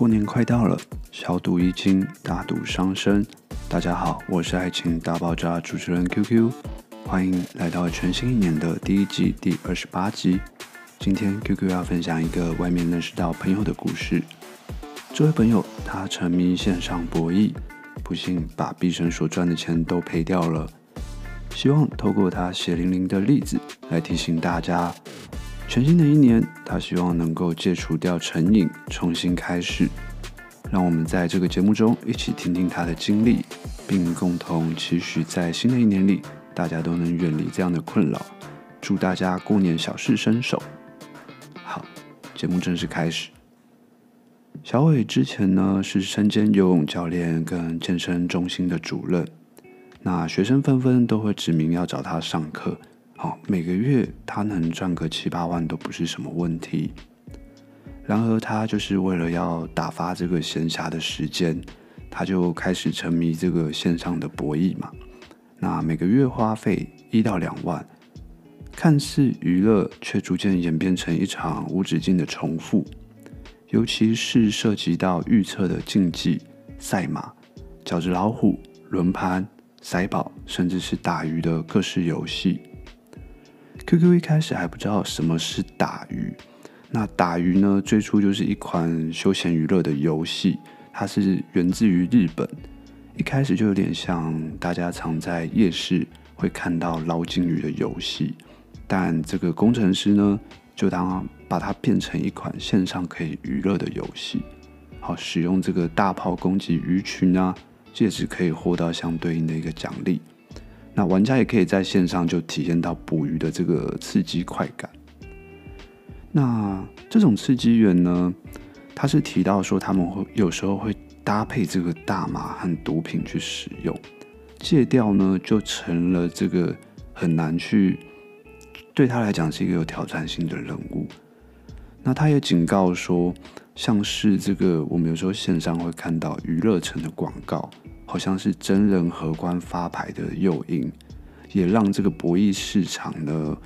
过年快到了，小赌怡情，大赌伤身。大家好，我是爱情大爆炸主持人 QQ，欢迎来到全新一年的第一季第二十八集。今天 QQ 要分享一个外面认识到朋友的故事。这位朋友他沉迷线上博弈，不幸把毕生所赚的钱都赔掉了。希望透过他血淋淋的例子来提醒大家。全新的一年，他希望能够戒除掉成瘾，重新开始。让我们在这个节目中一起听听他的经历，并共同期许在新的一年里，大家都能远离这样的困扰。祝大家过年小事身手。好，节目正式开始。小伟之前呢是身兼游泳教练跟健身中心的主任，那学生纷纷都会指名要找他上课。好，每个月他能赚个七八万都不是什么问题。然而，他就是为了要打发这个闲暇的时间，他就开始沉迷这个线上的博弈嘛。那每个月花费一到两万，看似娱乐，却逐渐演变成一场无止境的重复。尤其是涉及到预测的竞技、赛马、角子老虎、轮盘、骰宝，甚至是打鱼的各式游戏。QQ 一开始还不知道什么是打鱼，那打鱼呢，最初就是一款休闲娱乐的游戏，它是源自于日本，一开始就有点像大家常在夜市会看到捞金鱼的游戏，但这个工程师呢，就当把它变成一款线上可以娱乐的游戏，好，使用这个大炮攻击鱼群啊，借此可以获到相对应的一个奖励。那玩家也可以在线上就体验到捕鱼的这个刺激快感。那这种刺激源呢，他是提到说他们会有时候会搭配这个大麻和毒品去使用，戒掉呢就成了这个很难去，对他来讲是一个有挑战性的任务。那他也警告说，像是这个我们有时候线上会看到娱乐城的广告。好像是真人荷官发牌的诱因，也让这个博弈市场呢，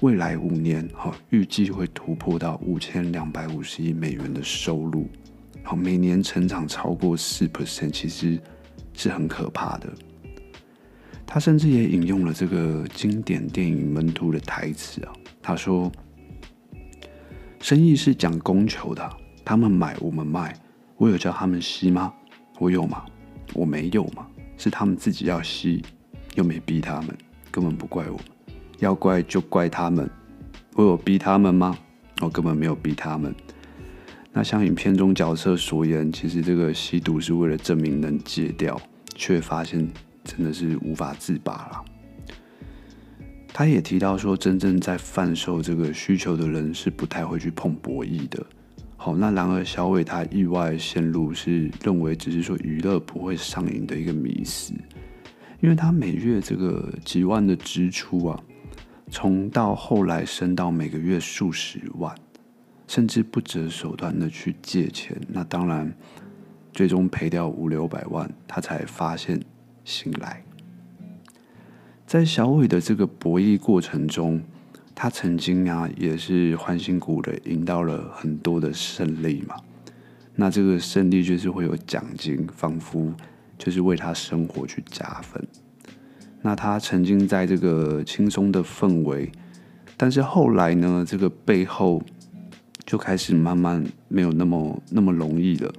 未来五年哈，预计会突破到五千两百五十亿美元的收入，好，每年成长超过四 percent，其实是很可怕的。他甚至也引用了这个经典电影《门徒》的台词啊，他说：“生意是讲供求的，他们买我们卖，我有叫他们吸吗？我有吗？”我没有嘛，是他们自己要吸，又没逼他们，根本不怪我，要怪就怪他们。我有逼他们吗？我根本没有逼他们。那像影片中角色所言，其实这个吸毒是为了证明能戒掉，却发现真的是无法自拔了。他也提到说，真正在贩售这个需求的人是不太会去碰博弈的。好，那然而小伟他意外陷入是认为只是说娱乐不会上瘾的一个迷思，因为他每月这个几万的支出啊，从到后来升到每个月数十万，甚至不择手段的去借钱，那当然最终赔掉五六百万，他才发现醒来。在小伟的这个博弈过程中。他曾经啊，也是欢欣鼓舞的赢到了很多的胜利嘛。那这个胜利就是会有奖金，仿佛就是为他生活去加分。那他曾经在这个轻松的氛围，但是后来呢，这个背后就开始慢慢没有那么那么容易了。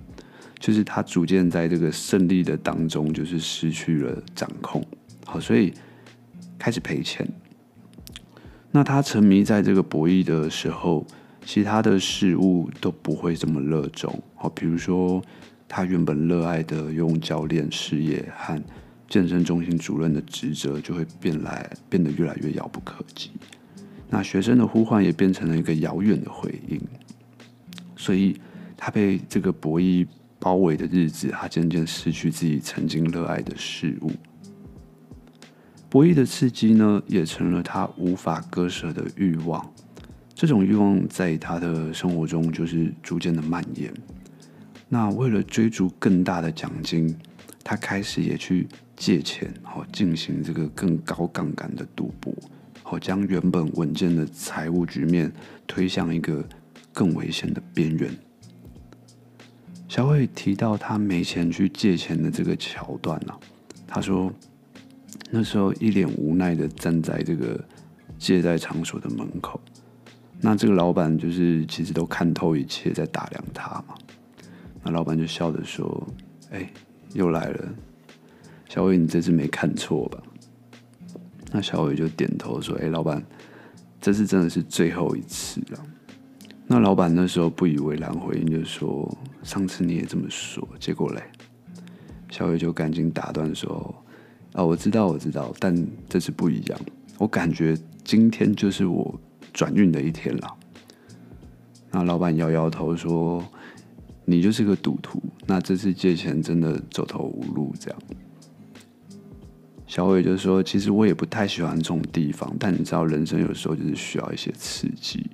就是他逐渐在这个胜利的当中，就是失去了掌控。好，所以开始赔钱。那他沉迷在这个博弈的时候，其他的事物都不会这么热衷。好，比如说他原本热爱的游泳教练事业和健身中心主任的职责，就会变来变得越来越遥不可及。那学生的呼唤也变成了一个遥远的回应。所以，他被这个博弈包围的日子，他渐渐失去自己曾经热爱的事物。博弈的刺激呢，也成了他无法割舍的欲望。这种欲望在他的生活中就是逐渐的蔓延。那为了追逐更大的奖金，他开始也去借钱，好进行这个更高杠杆的赌博，好将原本稳健的财务局面推向一个更危险的边缘。小伟提到他没钱去借钱的这个桥段啊，他说那时候一脸无奈的站在这个借贷场所的门口，那这个老板就是其实都看透一切，在打量他嘛。那老板就笑着说：“哎，又来了，小伟，你这次没看错吧？”那小伟就点头说：“哎，老板，这次真的是最后一次了。”那老板那时候不以为然，回应就说：“上次你也这么说，结果嘞？”小伟就赶紧打断说：“啊，我知道，我知道，但这次不一样。我感觉今天就是我转运的一天了。”那老板摇摇头说：“你就是个赌徒，那这次借钱真的走投无路。”这样，小伟就说：“其实我也不太喜欢这种地方，但你知道，人生有时候就是需要一些刺激。”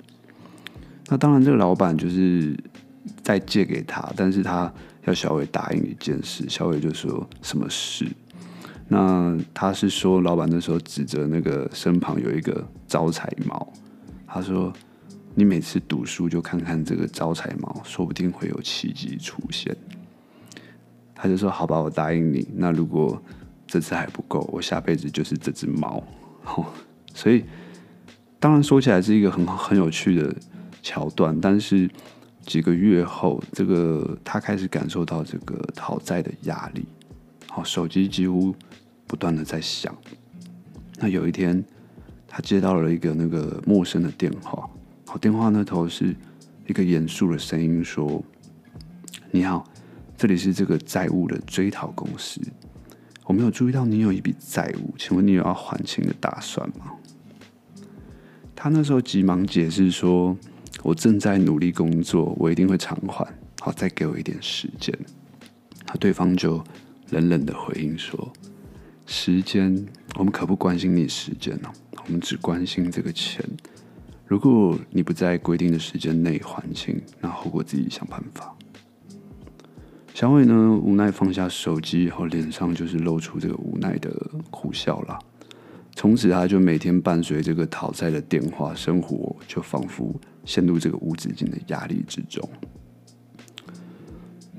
那当然，这个老板就是在借给他，但是他要小伟答应一件事。小伟就说什么事？那他是说，老板那时候指着那个身旁有一个招财猫，他说：“你每次赌输就看看这个招财猫，说不定会有奇迹出现。”他就说：“好吧，我答应你。那如果这次还不够，我下辈子就是这只猫。”所以，当然说起来是一个很很有趣的。桥段，但是几个月后，这个他开始感受到这个讨债的压力，好，手机几乎不断的在响。那有一天，他接到了一个那个陌生的电话，好，电话那头是一个严肃的声音说：“你好，这里是这个债务的追讨公司，我没有注意到你有一笔债务，请问你有要还清的打算吗？”他那时候急忙解释说。我正在努力工作，我一定会偿还。好，再给我一点时间。那对方就冷冷的回应说：“时间，我们可不关心你时间哦，我们只关心这个钱。如果你不在规定的时间内还清，那后果自己想办法。”小伟呢，无奈放下手机，然后脸上就是露出这个无奈的苦笑了。从此，他就每天伴随这个讨债的电话，生活就仿佛陷入这个无止境的压力之中。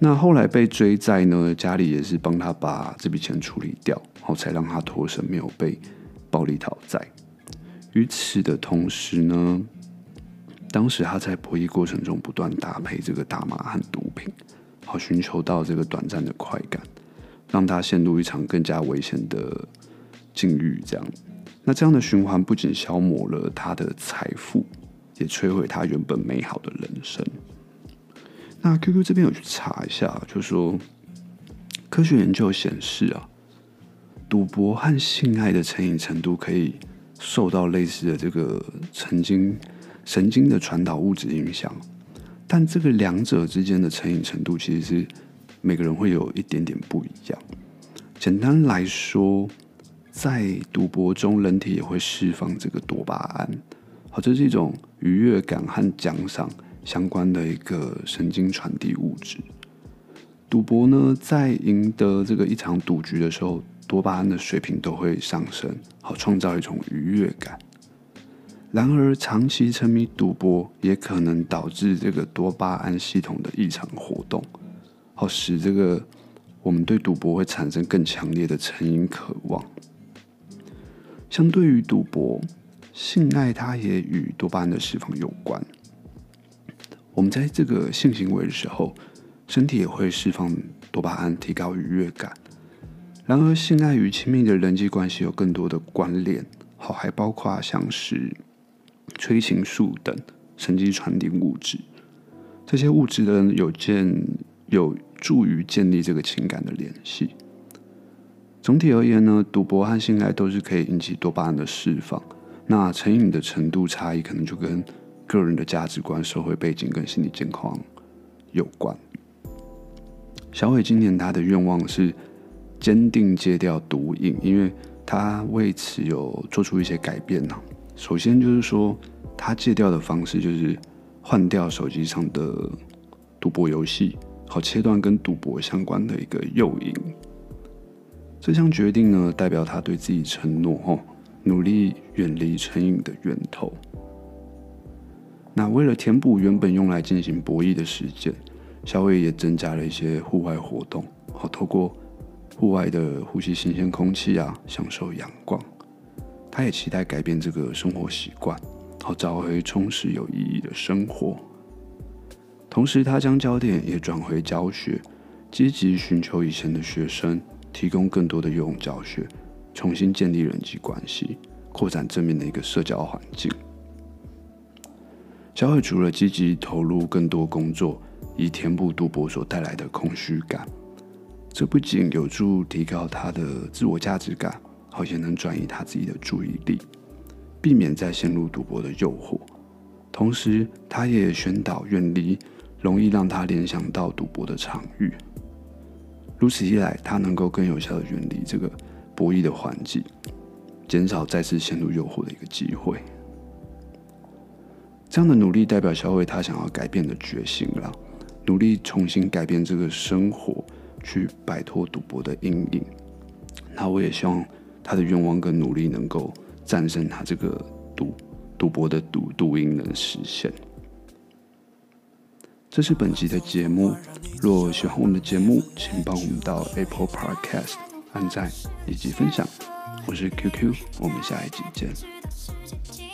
那后来被追债呢，家里也是帮他把这笔钱处理掉，然后才让他脱身，没有被暴力讨债。与此的同时呢，当时他在博弈过程中不断搭配这个大麻和毒品，好寻求到这个短暂的快感，让他陷入一场更加危险的。境遇这样，那这样的循环不仅消磨了他的财富，也摧毁他原本美好的人生。那 QQ 这边有去查一下，就说科学研究显示啊，赌博和性爱的成瘾程度可以受到类似的这个神经神经的传导物质影响，但这个两者之间的成瘾程度其实是每个人会有一点点不一样。简单来说。在赌博中，人体也会释放这个多巴胺，好，这是一种愉悦感和奖赏相关的一个神经传递物质。赌博呢，在赢得这个一场赌局的时候，多巴胺的水平都会上升，好，创造一种愉悦感。然而，长期沉迷赌博也可能导致这个多巴胺系统的异常活动，好，使这个我们对赌博会产生更强烈的成瘾渴望。相对于赌博，性爱它也与多巴胺的释放有关。我们在这个性行为的时候，身体也会释放多巴胺，提高愉悦感。然而，性爱与亲密的人际关系有更多的关联，好，还包括像是催情素等神经传递物质。这些物质呢，有建有助于建立这个情感的联系。总体而言呢，赌博和性爱都是可以引起多巴胺的释放。那成瘾的程度差异，可能就跟个人的价值观、社会背景跟心理健康有关。小伟今年他的愿望是坚定戒掉毒瘾，因为他为此有做出一些改变呢。首先就是说，他戒掉的方式就是换掉手机上的赌博游戏，好切断跟赌博相关的一个诱因。这项决定呢，代表他对自己承诺，哦，努力远离成瘾的源头。那为了填补原本用来进行博弈的时间，小伟也增加了一些户外活动，好透过户外的呼吸新鲜空气啊，享受阳光。他也期待改变这个生活习惯，好找回充实有意义的生活。同时，他将焦点也转回教学，积极寻求以前的学生，提供更多的游泳教学，重新建立人际关系，扩展正面的一个社交环境。小伟除了积极投入更多工作，以填补赌博所带来的空虚感，这不仅有助提高他的自我价值感，好像能转移他自己的注意力，避免再陷入赌博的诱惑。同时，他也宣导远离容易让他联想到赌博的场域。如此一来，他能够更有效地远离这个博弈的环境，减少再次陷入诱惑的一个机会。这样的努力代表小伟他想要改变的决心了，努力重新改变这个生活，去摆脱赌博的阴影。那我也希望他的愿望跟努力能够战胜他这个赌赌博的赌赌瘾能实现。这是本集的节目，若喜欢我们的节目，请帮我们到 Apple Podcast 按赞以及分享。我是 QQ，我们下一集见。